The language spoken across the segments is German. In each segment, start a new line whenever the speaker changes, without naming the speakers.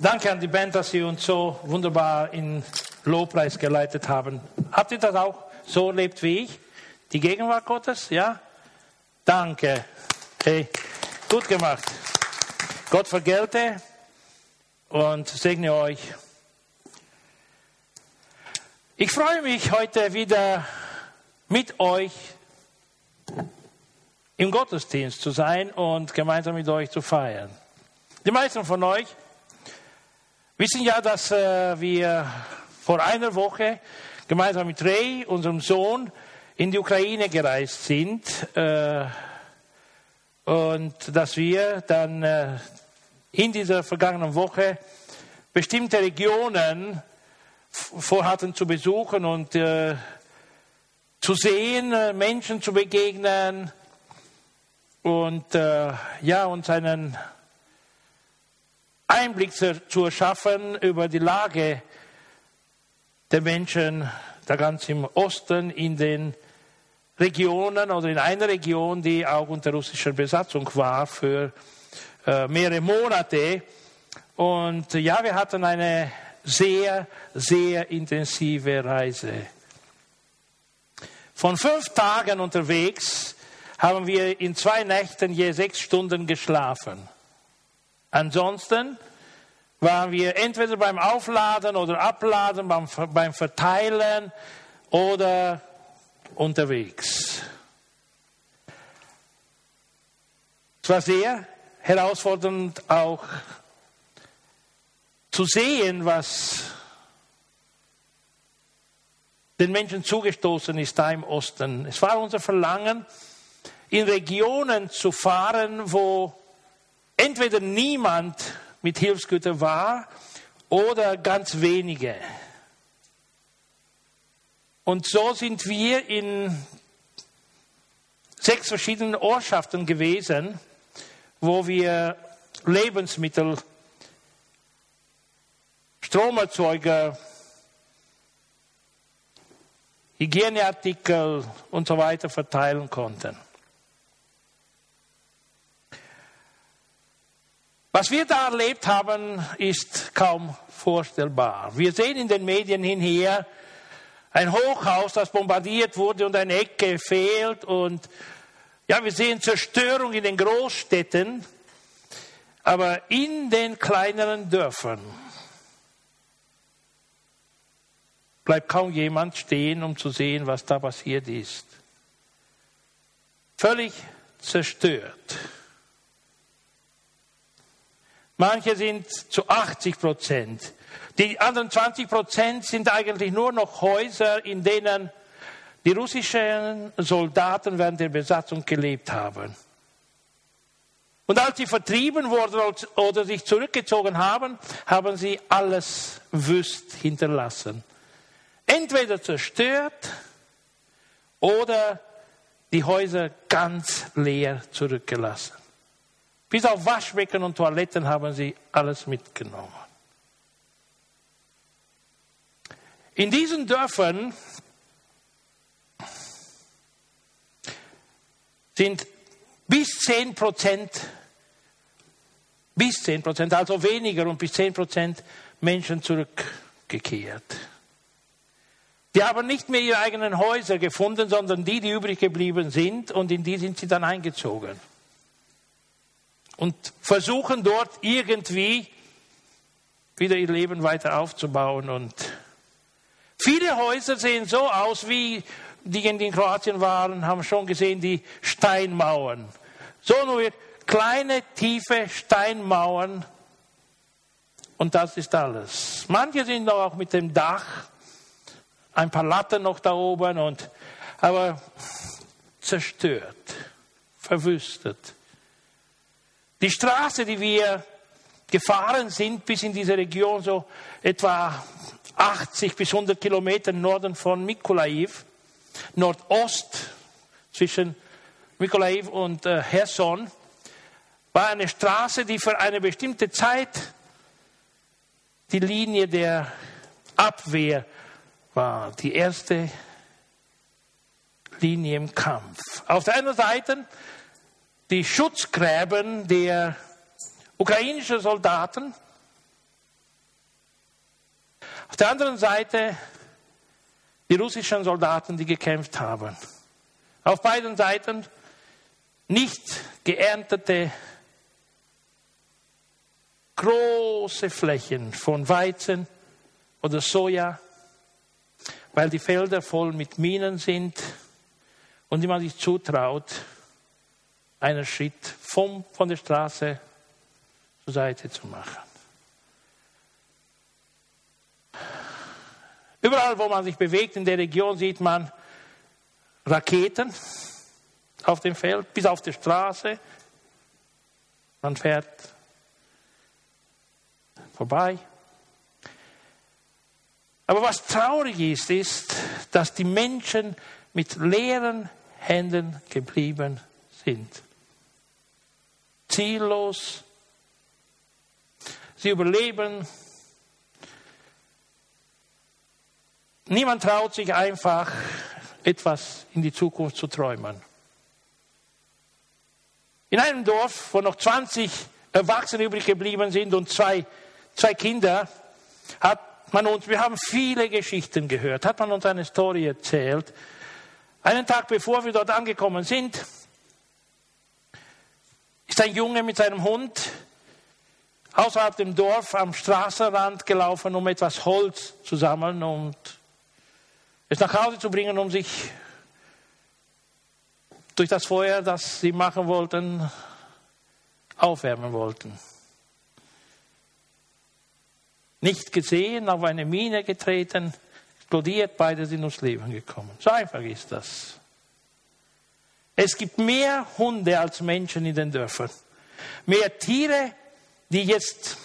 Danke an die Band, dass sie uns so wunderbar in Lobpreis geleitet haben. Habt ihr das auch so erlebt wie ich? Die Gegenwart Gottes? Ja? Danke. Hey, gut gemacht. Gott vergelte und segne euch. Ich freue mich heute wieder mit euch im Gottesdienst zu sein und gemeinsam mit euch zu feiern. Die meisten von euch wissen ja, dass äh, wir vor einer Woche gemeinsam mit Ray, unserem Sohn, in die Ukraine gereist sind äh, und dass wir dann äh, in dieser vergangenen Woche bestimmte Regionen vorhatten zu besuchen und äh, zu sehen, äh, Menschen zu begegnen und äh, ja uns einen Einblick zu, zu erschaffen über die Lage der Menschen da ganz im Osten in den Regionen oder in einer Region, die auch unter russischer Besatzung war für äh, mehrere Monate. Und ja, wir hatten eine sehr, sehr intensive Reise. Von fünf Tagen unterwegs haben wir in zwei Nächten je sechs Stunden geschlafen. Ansonsten waren wir entweder beim Aufladen oder Abladen, beim, beim Verteilen oder unterwegs. Es war sehr herausfordernd auch zu sehen, was den Menschen zugestoßen ist da im Osten. Es war unser Verlangen, in Regionen zu fahren, wo entweder niemand mit Hilfsgütern war oder ganz wenige. Und so sind wir in sechs verschiedenen Ortschaften gewesen, wo wir Lebensmittel, Stromerzeuger, Hygieneartikel und so weiter verteilen konnten. Was wir da erlebt haben, ist kaum vorstellbar. Wir sehen in den Medien hinher ein Hochhaus, das bombardiert wurde und eine Ecke fehlt und ja, wir sehen Zerstörung in den Großstädten, aber in den kleineren Dörfern bleibt kaum jemand stehen, um zu sehen, was da passiert ist. Völlig zerstört. Manche sind zu 80 Prozent. Die anderen 20 Prozent sind eigentlich nur noch Häuser, in denen die russischen Soldaten während der Besatzung gelebt haben. Und als sie vertrieben wurden oder sich zurückgezogen haben, haben sie alles wüst hinterlassen. Entweder zerstört oder die Häuser ganz leer zurückgelassen. Bis auf Waschbecken und Toiletten haben sie alles mitgenommen. In diesen Dörfern sind bis 10 Prozent, bis 10 Prozent, also weniger und bis 10 Prozent Menschen zurückgekehrt. Die haben nicht mehr ihre eigenen Häuser gefunden, sondern die, die übrig geblieben sind, und in die sind sie dann eingezogen und versuchen dort irgendwie wieder ihr Leben weiter aufzubauen. Und viele Häuser sehen so aus, wie diejenigen, die in Kroatien waren, haben schon gesehen, die Steinmauern. So nur kleine, tiefe Steinmauern. Und das ist alles. Manche sind auch mit dem Dach, ein paar Latten noch da oben, und, aber zerstört, verwüstet. Die Straße, die wir gefahren sind bis in diese Region, so etwa 80 bis 100 Kilometer Norden von Mykolaiv, Nordost zwischen Mykolaiv und äh, Herson, war eine Straße, die für eine bestimmte Zeit die Linie der Abwehr war, die erste Linie im Kampf. Auf der einen Seite die Schutzgräben der ukrainischen Soldaten Auf der anderen Seite die russischen Soldaten, die gekämpft haben. Auf beiden Seiten nicht geerntete große Flächen von Weizen oder Soja, weil die Felder voll mit Minen sind und die man sich zutraut, einen Schritt vom, von der Straße zur Seite zu machen. Überall, wo man sich bewegt in der Region, sieht man Raketen auf dem Feld, bis auf die Straße. Man fährt vorbei. Aber was traurig ist, ist, dass die Menschen mit leeren Händen geblieben sind. Ziellos. Sie überleben. Niemand traut sich einfach, etwas in die Zukunft zu träumen. In einem Dorf, wo noch 20 Erwachsene übrig geblieben sind und zwei, zwei Kinder, hat man uns, wir haben viele Geschichten gehört, hat man uns eine Story erzählt. Einen Tag bevor wir dort angekommen sind, ist ein Junge mit seinem Hund außerhalb dem Dorf am Straßenrand gelaufen, um etwas Holz zu sammeln und es nach Hause zu bringen, um sich durch das Feuer, das sie machen wollten, aufwärmen wollten. Nicht gesehen, auf eine Mine getreten, explodiert, beide sind ums Leben gekommen. So einfach ist das. Es gibt mehr Hunde als Menschen in den Dörfern. Mehr Tiere, die jetzt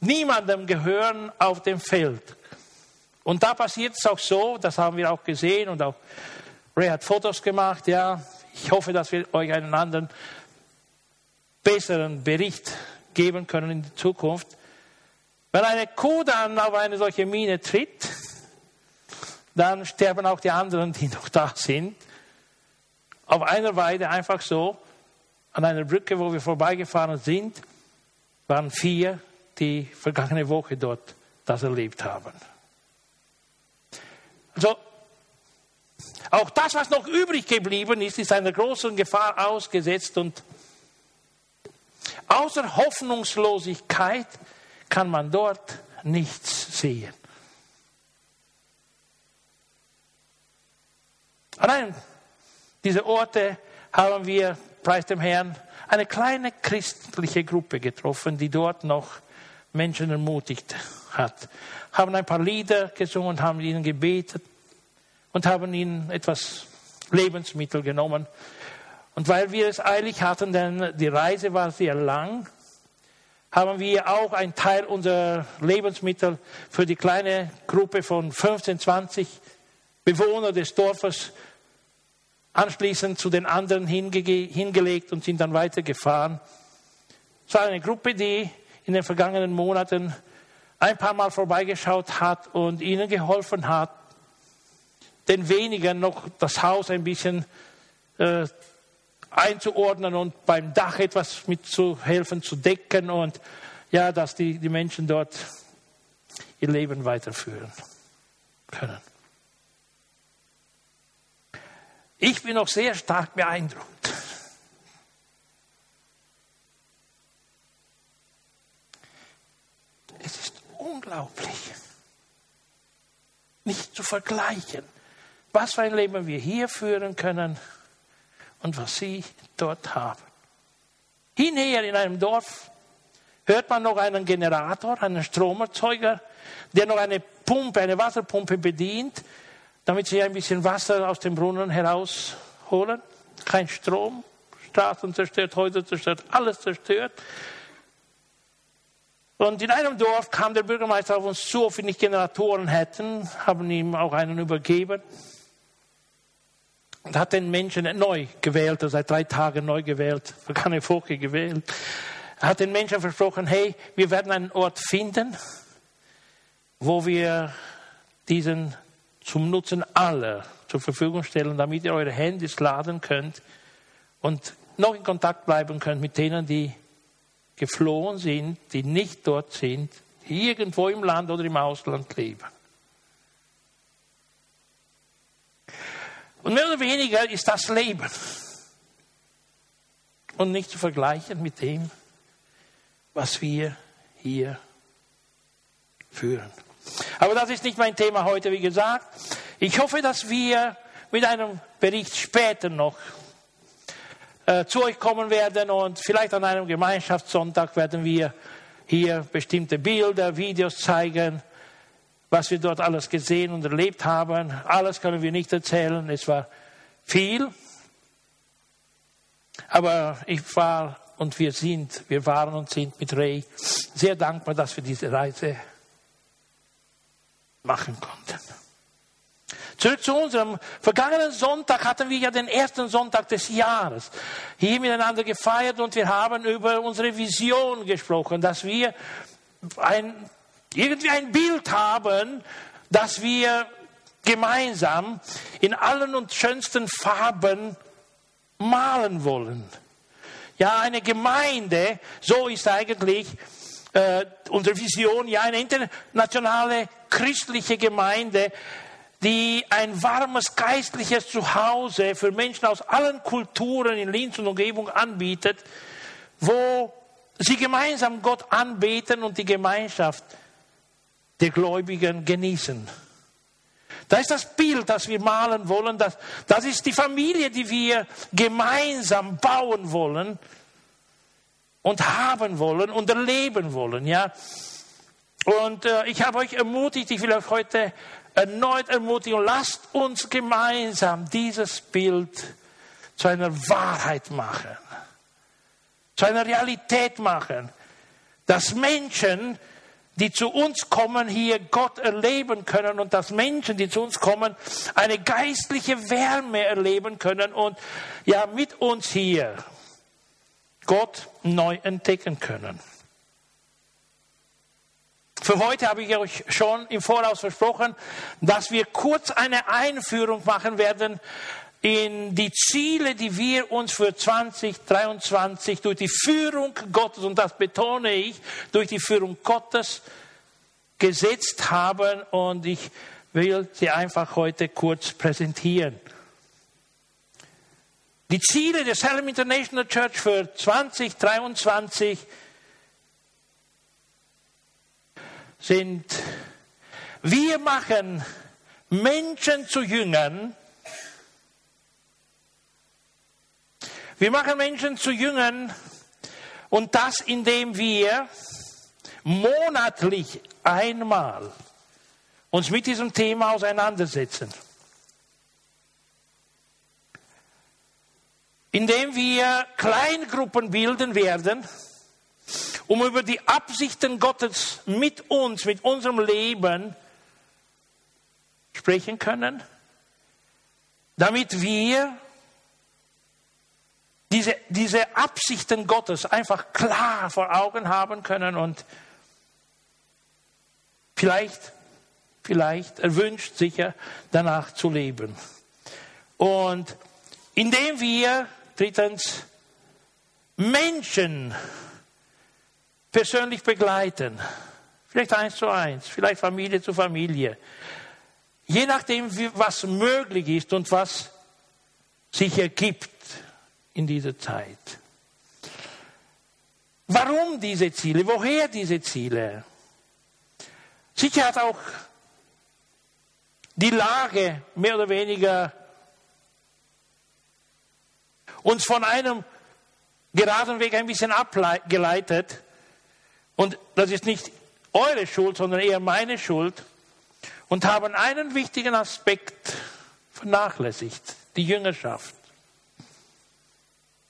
niemandem gehören auf dem Feld. Und da passiert es auch so, das haben wir auch gesehen und auch Ray hat Fotos gemacht, ja. Ich hoffe, dass wir euch einen anderen besseren Bericht geben können in der Zukunft. Wenn eine Kuh dann auf eine solche Mine tritt, dann sterben auch die anderen, die noch da sind. Auf einer Weide einfach so, an einer Brücke, wo wir vorbeigefahren sind, waren vier, die vergangene Woche dort das erlebt haben. Also, auch das, was noch übrig geblieben ist, ist einer großen Gefahr ausgesetzt und außer Hoffnungslosigkeit kann man dort nichts sehen. An einem dieser Orte haben wir, preis dem Herrn, eine kleine christliche Gruppe getroffen, die dort noch Menschen ermutigt hat. Haben ein paar Lieder gesungen, haben ihnen gebetet und haben ihnen etwas Lebensmittel genommen. Und weil wir es eilig hatten, denn die Reise war sehr lang, haben wir auch einen Teil unserer Lebensmittel für die kleine Gruppe von 15, 20 Bewohner des Dorfes anschließend zu den anderen hingelegt und sind dann weitergefahren. Es war eine Gruppe, die in den vergangenen Monaten ein paar Mal vorbeigeschaut hat und ihnen geholfen hat, den wenigen noch das Haus ein bisschen äh, einzuordnen und beim Dach etwas mitzuhelfen, zu decken und ja, dass die, die Menschen dort ihr Leben weiterführen können. Ich bin noch sehr stark beeindruckt. Es ist unglaublich, nicht zu vergleichen, was für ein Leben wir hier führen können und was sie dort haben. Hinher in einem Dorf hört man noch einen Generator, einen Stromerzeuger, der noch eine Pumpe, eine Wasserpumpe bedient damit sie ein bisschen Wasser aus dem Brunnen herausholen. Kein Strom, Straßen zerstört, Häuser zerstört, alles zerstört. Und in einem Dorf kam der Bürgermeister auf uns zu, ob wir nicht Generatoren hätten, haben ihm auch einen übergeben und hat den Menschen neu gewählt, seit drei Tagen neu gewählt, vergangene Woche gewählt. Er hat den Menschen versprochen, hey, wir werden einen Ort finden, wo wir diesen zum Nutzen aller zur Verfügung stellen, damit ihr eure Handys laden könnt und noch in Kontakt bleiben könnt mit denen, die geflohen sind, die nicht dort sind, die irgendwo im Land oder im Ausland leben. Und mehr oder weniger ist das Leben. Und nicht zu vergleichen mit dem, was wir hier führen. Aber das ist nicht mein Thema heute, wie gesagt. Ich hoffe, dass wir mit einem Bericht später noch äh, zu euch kommen werden und vielleicht an einem Gemeinschaftssonntag werden wir hier bestimmte Bilder, Videos zeigen, was wir dort alles gesehen und erlebt haben. Alles können wir nicht erzählen, es war viel. Aber ich war und wir sind, wir waren und sind mit Ray sehr dankbar, dass wir diese Reise machen konnten. Zurück zu unserem vergangenen Sonntag hatten wir ja den ersten Sonntag des Jahres hier miteinander gefeiert und wir haben über unsere Vision gesprochen, dass wir ein, irgendwie ein Bild haben, dass wir gemeinsam in allen und schönsten Farben malen wollen. Ja, eine Gemeinde, so ist eigentlich äh, unsere Vision, ja, eine internationale christliche Gemeinde, die ein warmes geistliches Zuhause für Menschen aus allen Kulturen in Linz und Umgebung anbietet, wo sie gemeinsam Gott anbeten und die Gemeinschaft der Gläubigen genießen. Das ist das Bild, das wir malen wollen. Das, das ist die Familie, die wir gemeinsam bauen wollen und haben wollen und erleben wollen. Ja? Und äh, ich habe euch ermutigt, ich will euch heute erneut ermutigen, lasst uns gemeinsam dieses Bild zu einer Wahrheit machen, zu einer Realität machen, dass Menschen, die zu uns kommen, hier Gott erleben können und dass Menschen, die zu uns kommen, eine geistliche Wärme erleben können und ja mit uns hier Gott neu entdecken können. Für heute habe ich euch schon im Voraus versprochen, dass wir kurz eine Einführung machen werden in die Ziele, die wir uns für 2023 durch die Führung Gottes, und das betone ich, durch die Führung Gottes gesetzt haben. Und ich will sie einfach heute kurz präsentieren. Die Ziele der Salem International Church für 2023 sind, wir machen Menschen zu Jüngern. Wir machen Menschen zu Jüngern und das, indem wir monatlich einmal uns mit diesem Thema auseinandersetzen. Indem wir Kleingruppen bilden werden, um über die Absichten Gottes mit uns, mit unserem Leben sprechen können, damit wir diese, diese Absichten Gottes einfach klar vor Augen haben können und vielleicht, vielleicht erwünscht sicher danach zu leben. Und indem wir, drittens, Menschen persönlich begleiten. Vielleicht eins zu eins, vielleicht Familie zu Familie. Je nachdem, was möglich ist und was sich ergibt in dieser Zeit. Warum diese Ziele? Woher diese Ziele? Sicher hat auch die Lage mehr oder weniger uns von einem geraden Weg ein bisschen abgeleitet. Und das ist nicht eure Schuld, sondern eher meine Schuld. Und haben einen wichtigen Aspekt vernachlässigt, die Jüngerschaft.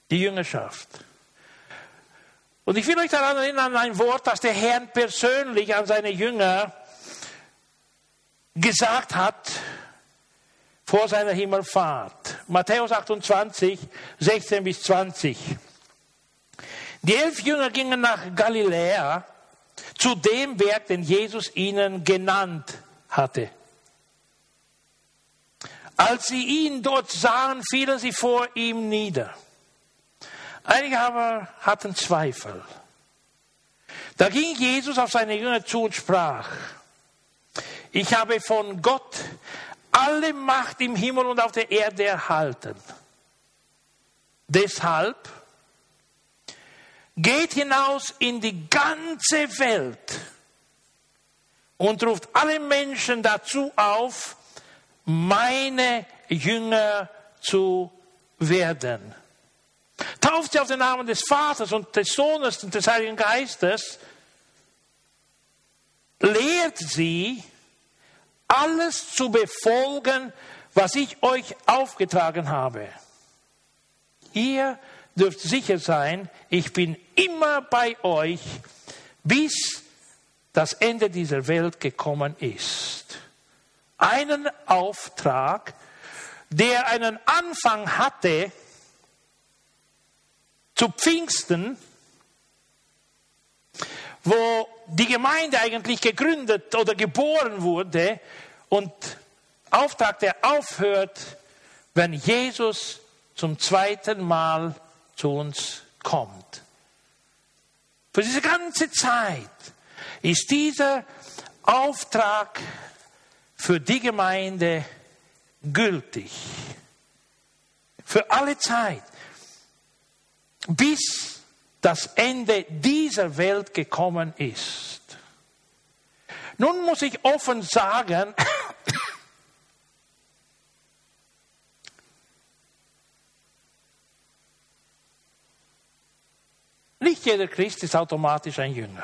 Die Jüngerschaft. Und ich will euch daran erinnern ein Wort, das der Herr persönlich an seine Jünger gesagt hat vor seiner Himmelfahrt. Matthäus 28, 16 bis 20. Die elf Jünger gingen nach Galiläa zu dem Berg, den Jesus ihnen genannt hatte. Als sie ihn dort sahen, fielen sie vor ihm nieder. Einige aber hatten Zweifel. Da ging Jesus auf seine Jünger zu und sprach, ich habe von Gott alle Macht im Himmel und auf der Erde erhalten. Deshalb geht hinaus in die ganze Welt und ruft alle Menschen dazu auf, meine Jünger zu werden. Tauft sie auf den Namen des Vaters und des Sohnes und des Heiligen Geistes. Lehrt sie, alles zu befolgen, was ich euch aufgetragen habe. Ihr dürft sicher sein, ich bin immer bei euch, bis das Ende dieser Welt gekommen ist. Einen Auftrag, der einen Anfang hatte zu Pfingsten, wo die Gemeinde eigentlich gegründet oder geboren wurde und Auftrag, der aufhört, wenn Jesus zum zweiten Mal zu uns kommt. Für diese ganze Zeit ist dieser Auftrag für die Gemeinde gültig. Für alle Zeit. Bis das Ende dieser Welt gekommen ist. Nun muss ich offen sagen, nicht jeder Christ ist automatisch ein Jünger.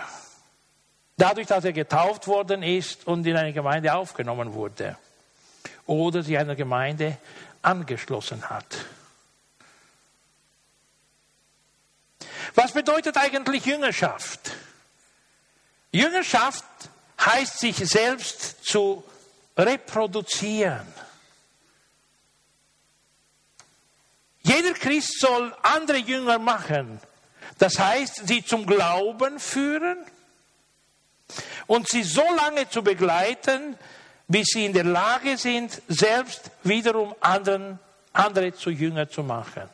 Dadurch, dass er getauft worden ist und in eine Gemeinde aufgenommen wurde oder sich einer Gemeinde angeschlossen hat. Was bedeutet eigentlich Jüngerschaft? Jüngerschaft heißt sich selbst zu reproduzieren. Jeder Christ soll andere Jünger machen. Das heißt, sie zum Glauben führen und sie so lange zu begleiten, bis sie in der Lage sind, selbst wiederum anderen, andere zu Jünger zu machen.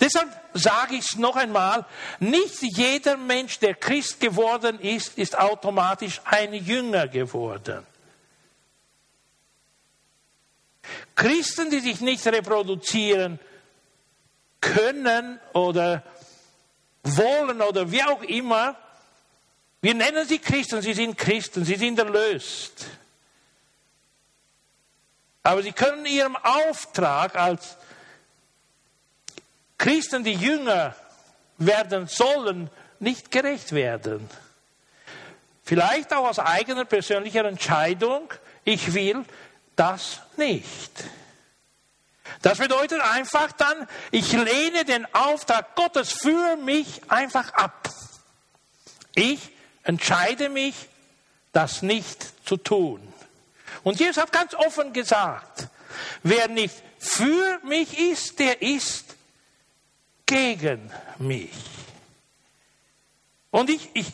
Deshalb sage ich es noch einmal, nicht jeder Mensch, der Christ geworden ist, ist automatisch ein Jünger geworden. Christen, die sich nicht reproduzieren können oder wollen oder wie auch immer, wir nennen sie Christen, sie sind Christen, sie sind erlöst. Aber sie können ihrem Auftrag als Christen, die Jünger werden sollen, nicht gerecht werden. Vielleicht auch aus eigener persönlicher Entscheidung, ich will das nicht. Das bedeutet einfach dann, ich lehne den Auftrag Gottes für mich einfach ab. Ich entscheide mich, das nicht zu tun. Und Jesus hat ganz offen gesagt, wer nicht für mich ist, der ist gegen mich. Und ich, ich,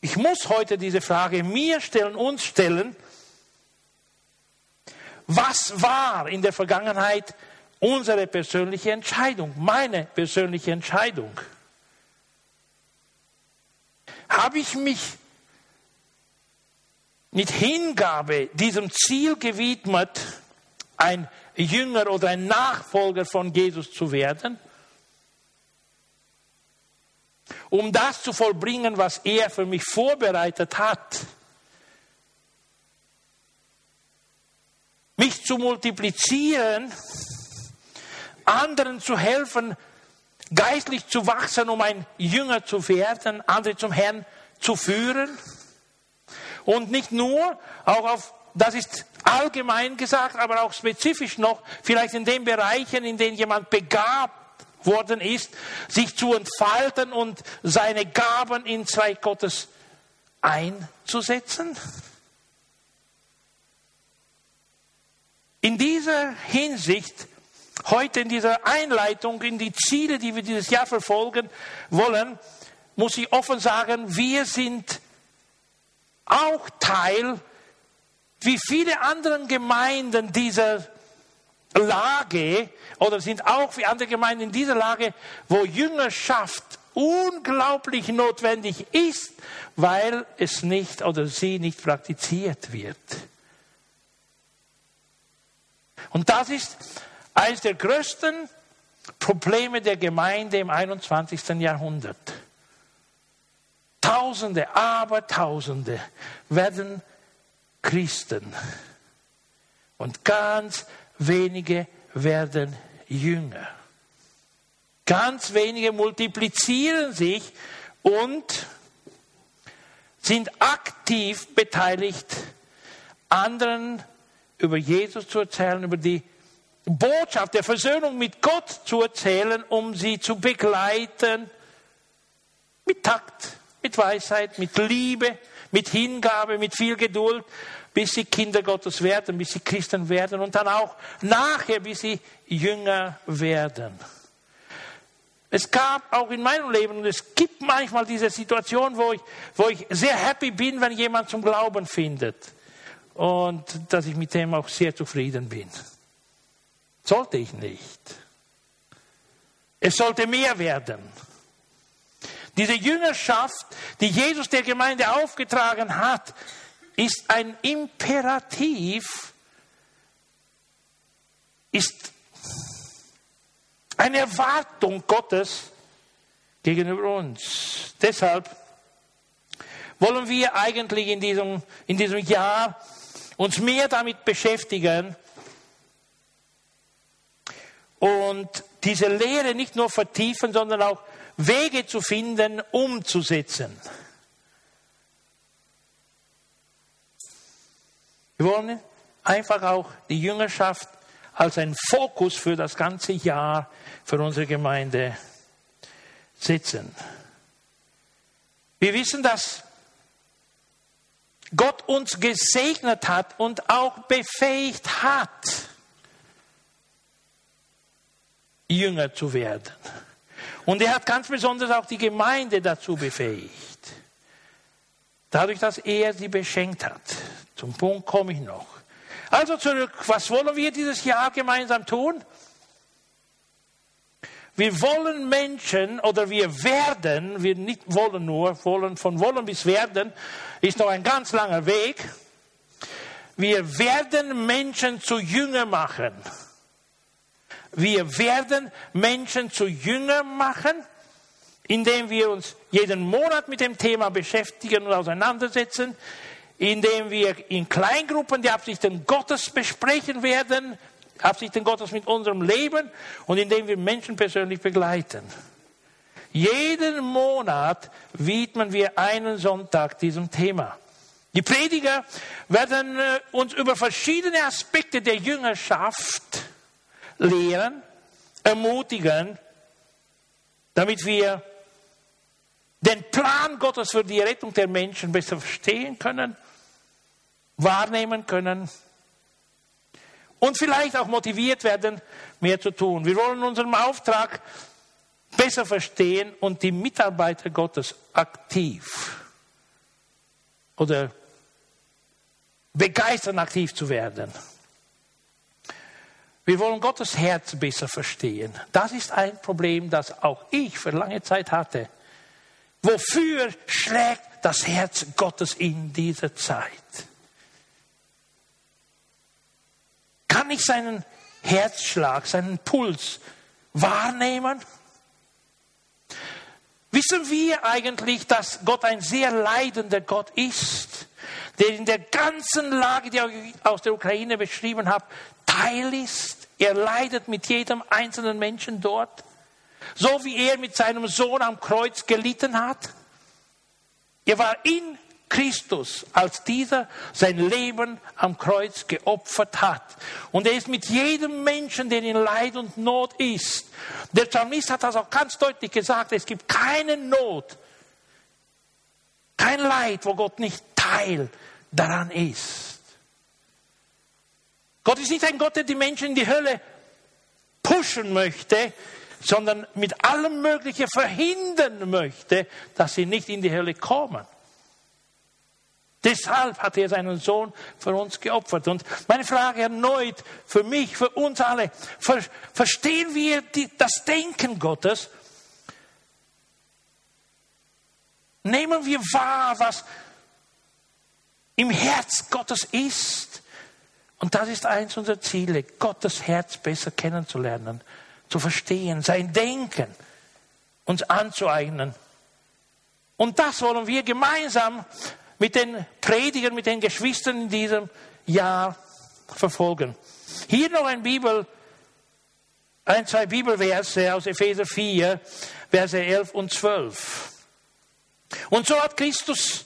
ich muss heute diese Frage mir stellen, uns stellen, was war in der Vergangenheit unsere persönliche Entscheidung, meine persönliche Entscheidung? Habe ich mich mit Hingabe diesem Ziel gewidmet, ein Jünger oder ein Nachfolger von Jesus zu werden, um das zu vollbringen, was er für mich vorbereitet hat. Mich zu multiplizieren, anderen zu helfen, geistlich zu wachsen, um ein Jünger zu werden, andere zum Herrn zu führen. Und nicht nur, auch auf das ist allgemein gesagt, aber auch spezifisch noch, vielleicht in den Bereichen, in denen jemand begabt worden ist, sich zu entfalten und seine Gaben in zwei Gottes einzusetzen? In dieser Hinsicht, heute in dieser Einleitung in die Ziele, die wir dieses Jahr verfolgen wollen, muss ich offen sagen, wir sind auch Teil wie viele andere Gemeinden dieser Lage oder sind auch wie andere Gemeinden in dieser Lage, wo Jüngerschaft unglaublich notwendig ist, weil es nicht oder sie nicht praktiziert wird. Und das ist eines der größten Probleme der Gemeinde im 21. Jahrhundert. Tausende, aber Tausende werden Christen und ganz wenige werden Jünger. Ganz wenige multiplizieren sich und sind aktiv beteiligt, anderen über Jesus zu erzählen, über die Botschaft der Versöhnung mit Gott zu erzählen, um sie zu begleiten mit Takt, mit Weisheit, mit Liebe, mit Hingabe, mit viel Geduld, bis sie Kinder Gottes werden, bis sie Christen werden und dann auch nachher, bis sie Jünger werden. Es gab auch in meinem Leben und es gibt manchmal diese Situation, wo ich, wo ich sehr happy bin, wenn jemand zum Glauben findet und dass ich mit dem auch sehr zufrieden bin. Sollte ich nicht. Es sollte mehr werden. Diese Jüngerschaft, die Jesus der Gemeinde aufgetragen hat, ist ein Imperativ, ist eine Erwartung Gottes gegenüber uns. Deshalb wollen wir eigentlich in diesem, in diesem Jahr uns mehr damit beschäftigen und diese Lehre nicht nur vertiefen, sondern auch Wege zu finden, umzusetzen. Wir wollen einfach auch die Jüngerschaft als ein Fokus für das ganze Jahr für unsere Gemeinde setzen. Wir wissen, dass Gott uns gesegnet hat und auch befähigt hat, Jünger zu werden. Und er hat ganz besonders auch die Gemeinde dazu befähigt. Dadurch, dass er sie beschenkt hat. Zum Punkt komme ich noch. Also zurück, was wollen wir dieses Jahr gemeinsam tun? Wir wollen Menschen oder wir werden, wir nicht wollen nur, wollen von wollen bis werden, ist noch ein ganz langer Weg. Wir werden Menschen zu Jünger machen. Wir werden Menschen zu Jünger machen, indem wir uns jeden Monat mit dem Thema beschäftigen und auseinandersetzen, indem wir in Kleingruppen die Absichten Gottes besprechen werden, Absichten Gottes mit unserem Leben und indem wir Menschen persönlich begleiten. Jeden Monat widmen wir einen Sonntag diesem Thema. Die Prediger werden äh, uns über verschiedene Aspekte der Jüngerschaft lehren, ermutigen, damit wir den Plan Gottes für die Rettung der Menschen besser verstehen können, wahrnehmen können und vielleicht auch motiviert werden, mehr zu tun. Wir wollen unseren Auftrag besser verstehen und die Mitarbeiter Gottes aktiv oder begeistern, aktiv zu werden. Wir wollen Gottes Herz besser verstehen. Das ist ein Problem, das auch ich für lange Zeit hatte. Wofür schlägt das Herz Gottes in dieser Zeit? Kann ich seinen Herzschlag, seinen Puls wahrnehmen? Wissen wir eigentlich, dass Gott ein sehr leidender Gott ist, der in der ganzen Lage, die ich aus der Ukraine beschrieben habe, Teil ist. Er leidet mit jedem einzelnen Menschen dort. So wie er mit seinem Sohn am Kreuz gelitten hat. Er war in Christus, als dieser sein Leben am Kreuz geopfert hat. Und er ist mit jedem Menschen, der in Leid und Not ist. Der Psalmist hat das auch ganz deutlich gesagt. Es gibt keine Not, kein Leid, wo Gott nicht Teil daran ist. Gott ist nicht ein Gott, der die Menschen in die Hölle pushen möchte, sondern mit allem Möglichen verhindern möchte, dass sie nicht in die Hölle kommen. Deshalb hat er seinen Sohn für uns geopfert. Und meine Frage erneut für mich, für uns alle, verstehen wir die, das Denken Gottes? Nehmen wir wahr, was im Herz Gottes ist. Und das ist eins unserer Ziele, Gottes Herz besser kennenzulernen, zu verstehen, sein Denken uns anzueignen. Und das wollen wir gemeinsam mit den Predigern, mit den Geschwistern in diesem Jahr verfolgen. Hier noch ein Bibel, ein, zwei Bibelverse aus Epheser 4, Verse 11 und 12. Und so hat Christus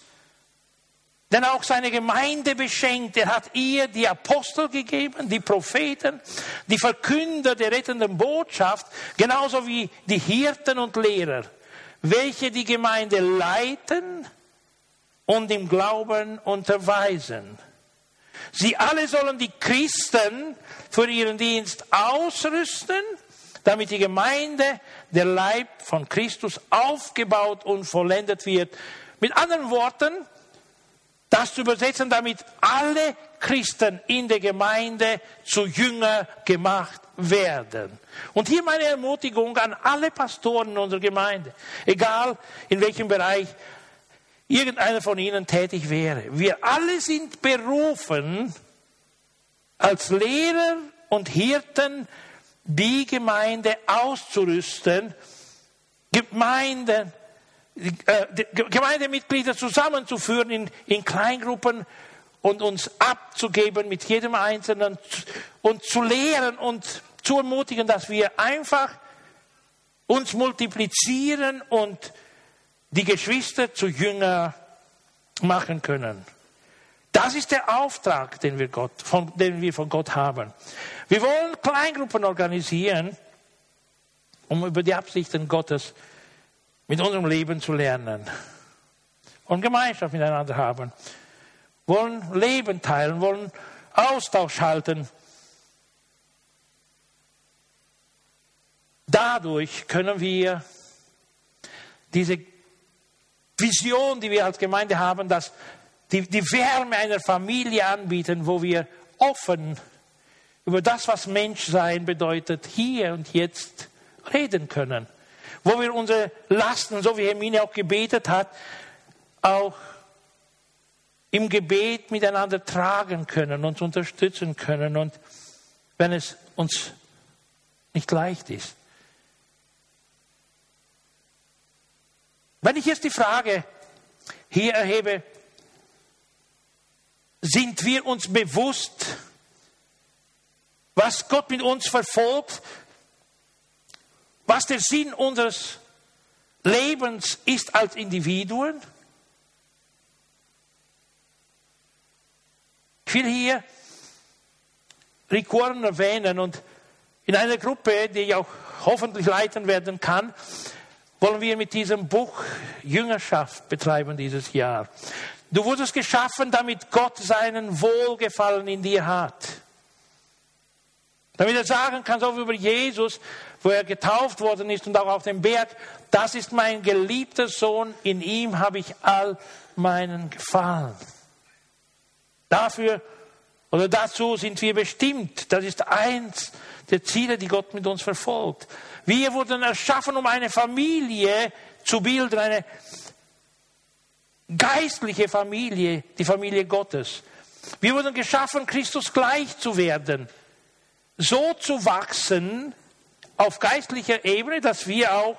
denn auch seine Gemeinde beschenkt. Er hat ihr die Apostel gegeben, die Propheten, die Verkünder der rettenden Botschaft, genauso wie die Hirten und Lehrer, welche die Gemeinde leiten und im Glauben unterweisen. Sie alle sollen die Christen für ihren Dienst ausrüsten, damit die Gemeinde, der Leib von Christus, aufgebaut und vollendet wird. Mit anderen Worten, das zu übersetzen, damit alle Christen in der Gemeinde zu Jünger gemacht werden. Und hier meine Ermutigung an alle Pastoren in unserer Gemeinde, egal in welchem Bereich irgendeiner von ihnen tätig wäre. Wir alle sind berufen, als Lehrer und Hirten die Gemeinde auszurüsten, Gemeinden äh, Gemeindemitglieder zusammenzuführen in, in Kleingruppen und uns abzugeben mit jedem Einzelnen und zu lehren und zu ermutigen, dass wir einfach uns multiplizieren und die Geschwister zu Jünger machen können. Das ist der Auftrag, den wir, Gott, von, den wir von Gott haben. Wir wollen Kleingruppen organisieren, um über die Absichten Gottes mit unserem Leben zu lernen und Gemeinschaft miteinander haben, wollen Leben teilen, wollen Austausch halten. Dadurch können wir diese Vision, die wir als Gemeinde haben, dass die, die Wärme einer Familie anbieten, wo wir offen über das, was Menschsein bedeutet, hier und jetzt reden können wo wir unsere Lasten, so wie Hermine auch gebetet hat, auch im Gebet miteinander tragen können, uns unterstützen können und wenn es uns nicht leicht ist. Wenn ich jetzt die Frage hier erhebe, sind wir uns bewusst, was Gott mit uns verfolgt, was der Sinn unseres Lebens ist als Individuen. Ich will hier Rikuren erwähnen und in einer Gruppe, die ich auch hoffentlich leiten werden kann, wollen wir mit diesem Buch Jüngerschaft betreiben dieses Jahr. Du wurdest geschaffen, damit Gott seinen Wohlgefallen in dir hat. Damit er sagen kann, so wie über Jesus, wo er getauft worden ist und auch auf dem Berg, das ist mein geliebter Sohn, in ihm habe ich all meinen Gefallen. Dafür oder dazu sind wir bestimmt. Das ist eins der Ziele, die Gott mit uns verfolgt. Wir wurden erschaffen, um eine Familie zu bilden, eine geistliche Familie, die Familie Gottes. Wir wurden geschaffen, Christus gleich zu werden so zu wachsen auf geistlicher Ebene, dass wir auch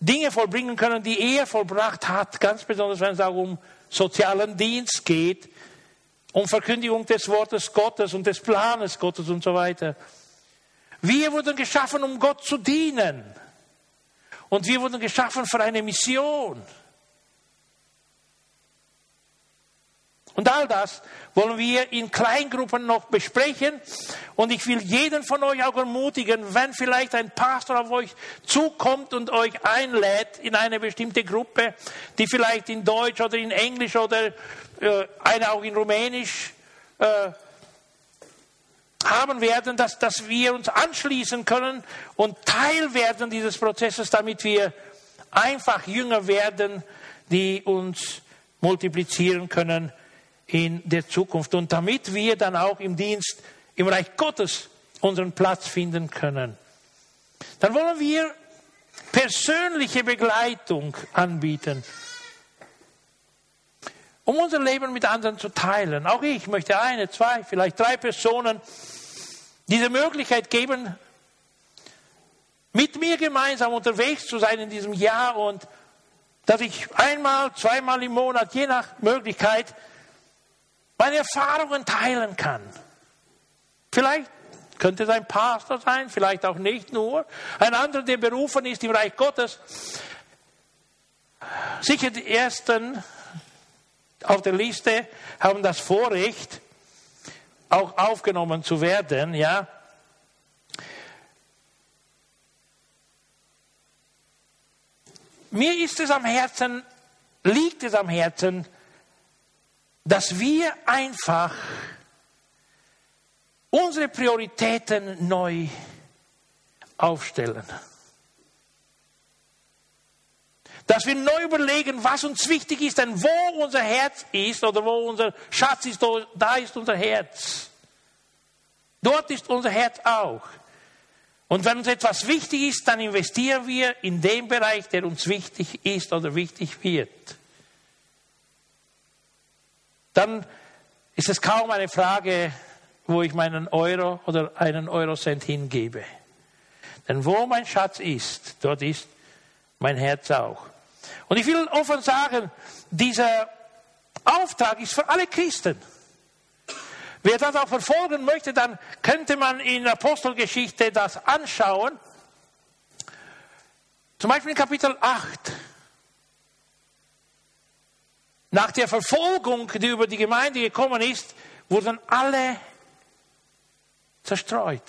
Dinge vollbringen können, die er vollbracht hat, ganz besonders wenn es auch um sozialen Dienst geht, um Verkündigung des Wortes Gottes und des Planes Gottes und so weiter. Wir wurden geschaffen, um Gott zu dienen. Und wir wurden geschaffen für eine Mission. Und all das wollen wir in Kleingruppen noch besprechen. Und ich will jeden von euch auch ermutigen, wenn vielleicht ein Pastor auf euch zukommt und euch einlädt in eine bestimmte Gruppe, die vielleicht in Deutsch oder in Englisch oder äh, eine auch in Rumänisch äh, haben werden, dass, dass wir uns anschließen können und Teil werden dieses Prozesses, damit wir einfach Jünger werden, die uns multiplizieren können in der Zukunft und damit wir dann auch im Dienst im Reich Gottes unseren Platz finden können. Dann wollen wir persönliche Begleitung anbieten. Um unser Leben mit anderen zu teilen. Auch ich möchte eine, zwei, vielleicht drei Personen diese Möglichkeit geben, mit mir gemeinsam unterwegs zu sein in diesem Jahr und dass ich einmal, zweimal im Monat, je nach Möglichkeit, meine Erfahrungen teilen kann. Vielleicht könnte es ein Pastor sein, vielleicht auch nicht nur. Ein anderer, der berufen ist im Reich Gottes. Sicher die Ersten auf der Liste haben das Vorrecht, auch aufgenommen zu werden, ja. Mir ist es am Herzen, liegt es am Herzen, dass wir einfach unsere Prioritäten neu aufstellen. Dass wir neu überlegen, was uns wichtig ist, denn wo unser Herz ist oder wo unser Schatz ist, da ist unser Herz. Dort ist unser Herz auch. Und wenn uns etwas wichtig ist, dann investieren wir in den Bereich, der uns wichtig ist oder wichtig wird. Dann ist es kaum eine Frage, wo ich meinen Euro oder einen Eurocent hingebe. Denn wo mein Schatz ist, dort ist mein Herz auch. Und ich will offen sagen, dieser Auftrag ist für alle Christen. Wer das auch verfolgen möchte, dann könnte man in Apostelgeschichte das anschauen. Zum Beispiel in Kapitel 8. Nach der Verfolgung, die über die Gemeinde gekommen ist, wurden alle zerstreut.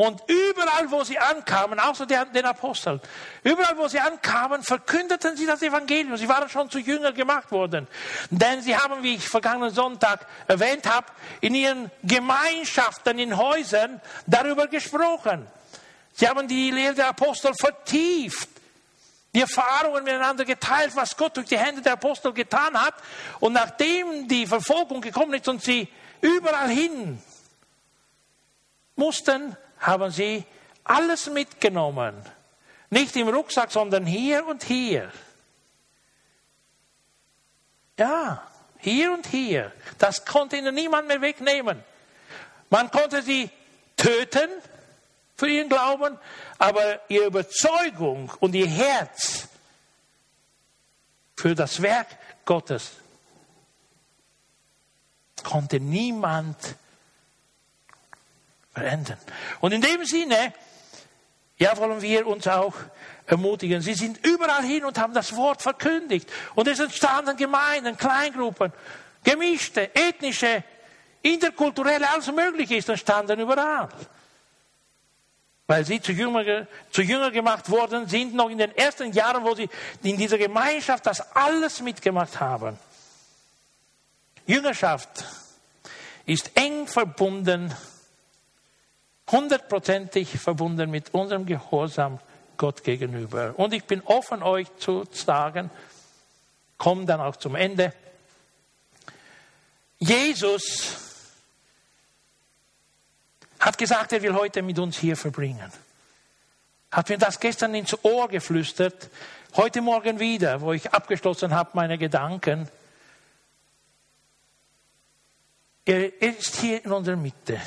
Und überall, wo sie ankamen, außer den Aposteln, überall, wo sie ankamen, verkündeten sie das Evangelium. Sie waren schon zu Jünger gemacht worden. Denn sie haben, wie ich vergangenen Sonntag erwähnt habe, in ihren Gemeinschaften, in Häusern darüber gesprochen. Sie haben die Lehre der Apostel vertieft die Erfahrungen miteinander geteilt, was Gott durch die Hände der Apostel getan hat. Und nachdem die Verfolgung gekommen ist und sie überall hin mussten, haben sie alles mitgenommen. Nicht im Rucksack, sondern hier und hier. Ja, hier und hier. Das konnte ihnen niemand mehr wegnehmen. Man konnte sie töten für ihren Glauben, aber ihre Überzeugung und ihr Herz für das Werk Gottes konnte niemand verändern. Und in dem Sinne, ja, wollen wir uns auch ermutigen. Sie sind überall hin und haben das Wort verkündigt. Und es entstanden Gemeinden, Kleingruppen, gemischte, ethnische, interkulturelle, alles Mögliche ist entstanden überall weil sie zu Jünger, zu Jünger gemacht worden sind, noch in den ersten Jahren, wo sie in dieser Gemeinschaft das alles mitgemacht haben. Jüngerschaft ist eng verbunden, hundertprozentig verbunden mit unserem Gehorsam Gott gegenüber. Und ich bin offen, euch zu sagen, komme dann auch zum Ende. Jesus hat gesagt, er will heute mit uns hier verbringen. Hat mir das gestern ins Ohr geflüstert, heute Morgen wieder, wo ich abgeschlossen habe, meine Gedanken. Er ist hier in unserer Mitte.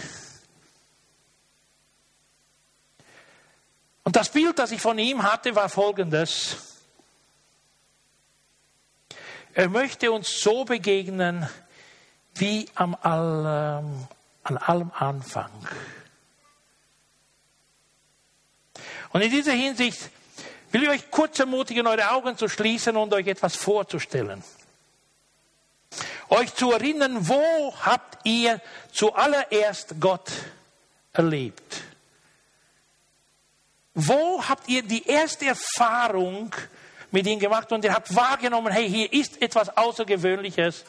Und das Bild, das ich von ihm hatte, war folgendes. Er möchte uns so begegnen wie am, allem, an allem Anfang. Und in dieser Hinsicht will ich euch kurz ermutigen, eure Augen zu schließen und euch etwas vorzustellen. Euch zu erinnern, wo habt ihr zuallererst Gott erlebt? Wo habt ihr die erste Erfahrung mit ihm gemacht und ihr habt wahrgenommen, hey, hier ist etwas Außergewöhnliches,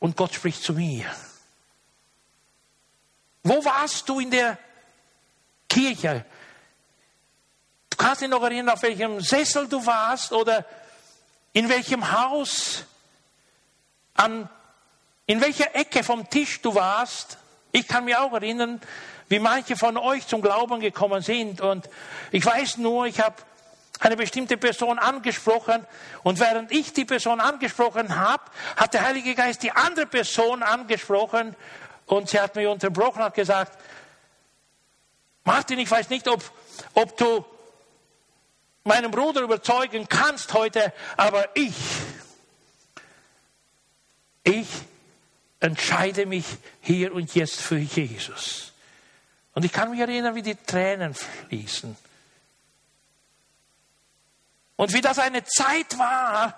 und Gott spricht zu mir. Wo warst du in der Kirche? Du kannst dich noch erinnern, auf welchem Sessel du warst oder in welchem Haus, an, in welcher Ecke vom Tisch du warst. Ich kann mich auch erinnern, wie manche von euch zum Glauben gekommen sind. Und ich weiß nur, ich habe eine bestimmte Person angesprochen und während ich die Person angesprochen habe, hat der Heilige Geist die andere Person angesprochen und sie hat mich unterbrochen, hat gesagt, Martin, ich weiß nicht, ob, ob du meinen Bruder überzeugen kannst heute, aber ich, ich entscheide mich hier und jetzt für Jesus. Und ich kann mich erinnern, wie die Tränen fließen. Und wie das eine Zeit war,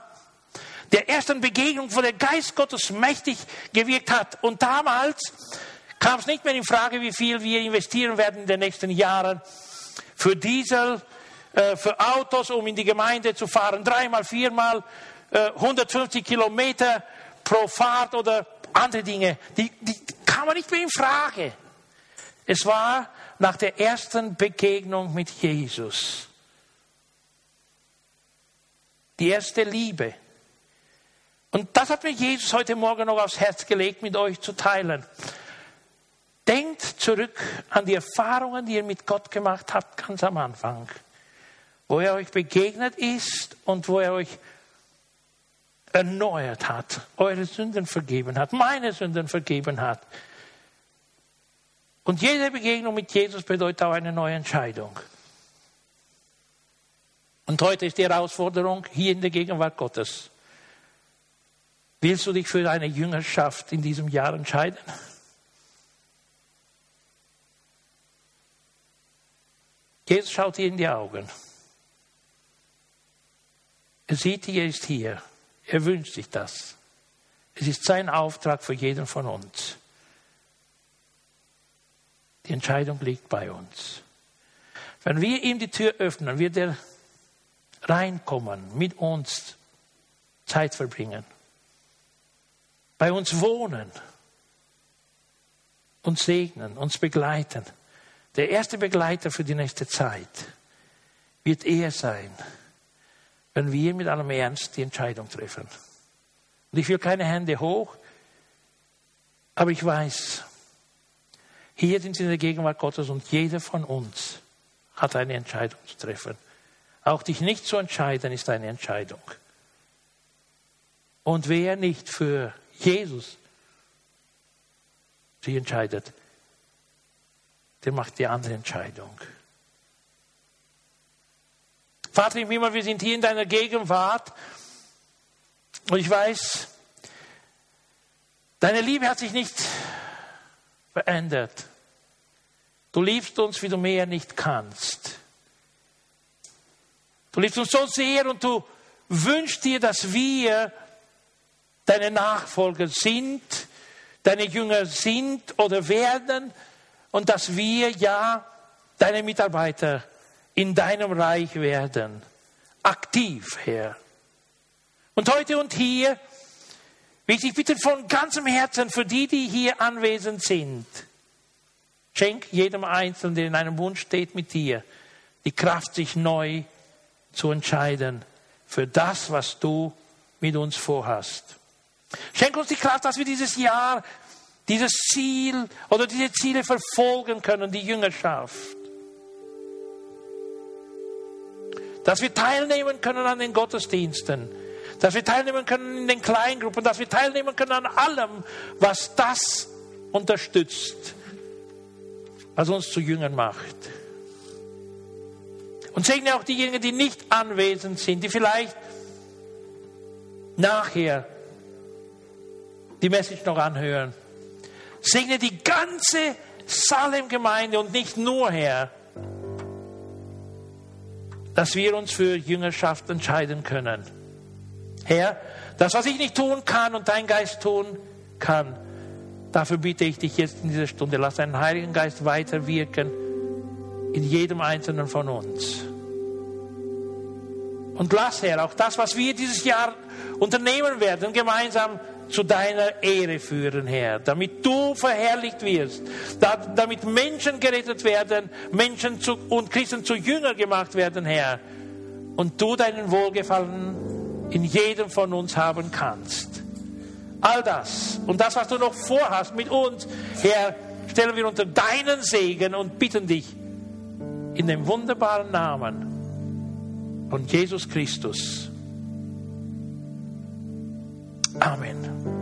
der ersten Begegnung, wo der Geist Gottes mächtig gewirkt hat. Und damals kam es nicht mehr in Frage, wie viel wir investieren werden in den nächsten Jahren für Diesel, äh, für Autos, um in die Gemeinde zu fahren, dreimal, viermal, 150 äh, Kilometer pro Fahrt oder andere Dinge. Die, die kam nicht mehr in Frage. Es war nach der ersten Begegnung mit Jesus. Die erste Liebe. Und das hat mir Jesus heute Morgen noch aufs Herz gelegt, mit euch zu teilen. Denkt zurück an die Erfahrungen, die ihr mit Gott gemacht habt, ganz am Anfang. Wo er euch begegnet ist und wo er euch erneuert hat, eure Sünden vergeben hat, meine Sünden vergeben hat. Und jede Begegnung mit Jesus bedeutet auch eine neue Entscheidung. Und heute ist die Herausforderung hier in der Gegenwart Gottes. Willst du dich für deine Jüngerschaft in diesem Jahr entscheiden? Jesus schaut dir in die Augen. Er sieht, er ist hier. Er wünscht sich das. Es ist sein Auftrag für jeden von uns. Die Entscheidung liegt bei uns. Wenn wir ihm die Tür öffnen, wird er reinkommen, mit uns Zeit verbringen, bei uns wohnen, uns segnen, uns begleiten. Der erste Begleiter für die nächste Zeit wird er sein, wenn wir mit allem Ernst die Entscheidung treffen. Und ich will keine Hände hoch, aber ich weiß, hier sind sie in der Gegenwart Gottes und jeder von uns hat eine Entscheidung zu treffen. Auch dich nicht zu entscheiden ist eine Entscheidung. Und wer nicht für Jesus sich entscheidet, der macht die andere Entscheidung. Vater im Himmel, wir sind hier in deiner Gegenwart und ich weiß, deine Liebe hat sich nicht verändert. Du liebst uns, wie du mehr nicht kannst. Du liebst uns so sehr und du wünschst dir, dass wir deine Nachfolger sind, deine Jünger sind oder werden und dass wir ja deine Mitarbeiter in deinem Reich werden. Aktiv, Herr. Und heute und hier ich dich bitten von ganzem Herzen für die, die hier anwesend sind. Schenk jedem Einzelnen, der in einem Wunsch steht mit dir, die Kraft, sich neu zu entscheiden für das, was du mit uns vorhast. Schenk uns die Kraft, dass wir dieses Jahr dieses Ziel oder diese Ziele verfolgen können, die Jüngerschaft. Dass wir teilnehmen können an den Gottesdiensten, dass wir teilnehmen können in den Kleingruppen, dass wir teilnehmen können an allem, was das unterstützt, was uns zu Jüngern macht. Und segne auch diejenigen, die nicht anwesend sind, die vielleicht nachher die Message noch anhören. Segne die ganze Salem-Gemeinde und nicht nur, Herr, dass wir uns für Jüngerschaft entscheiden können. Herr, das, was ich nicht tun kann und dein Geist tun kann, dafür bitte ich dich jetzt in dieser Stunde, lass deinen Heiligen Geist weiterwirken in jedem Einzelnen von uns. Und lass, Herr, auch das, was wir dieses Jahr unternehmen werden, gemeinsam zu deiner Ehre führen, Herr, damit du verherrlicht wirst, damit Menschen gerettet werden, Menschen zu, und Christen zu Jünger gemacht werden, Herr, und du deinen Wohlgefallen in jedem von uns haben kannst. All das und das, was du noch vorhast mit uns, Herr, stellen wir unter deinen Segen und bitten dich in dem wunderbaren Namen von Jesus Christus. Amen.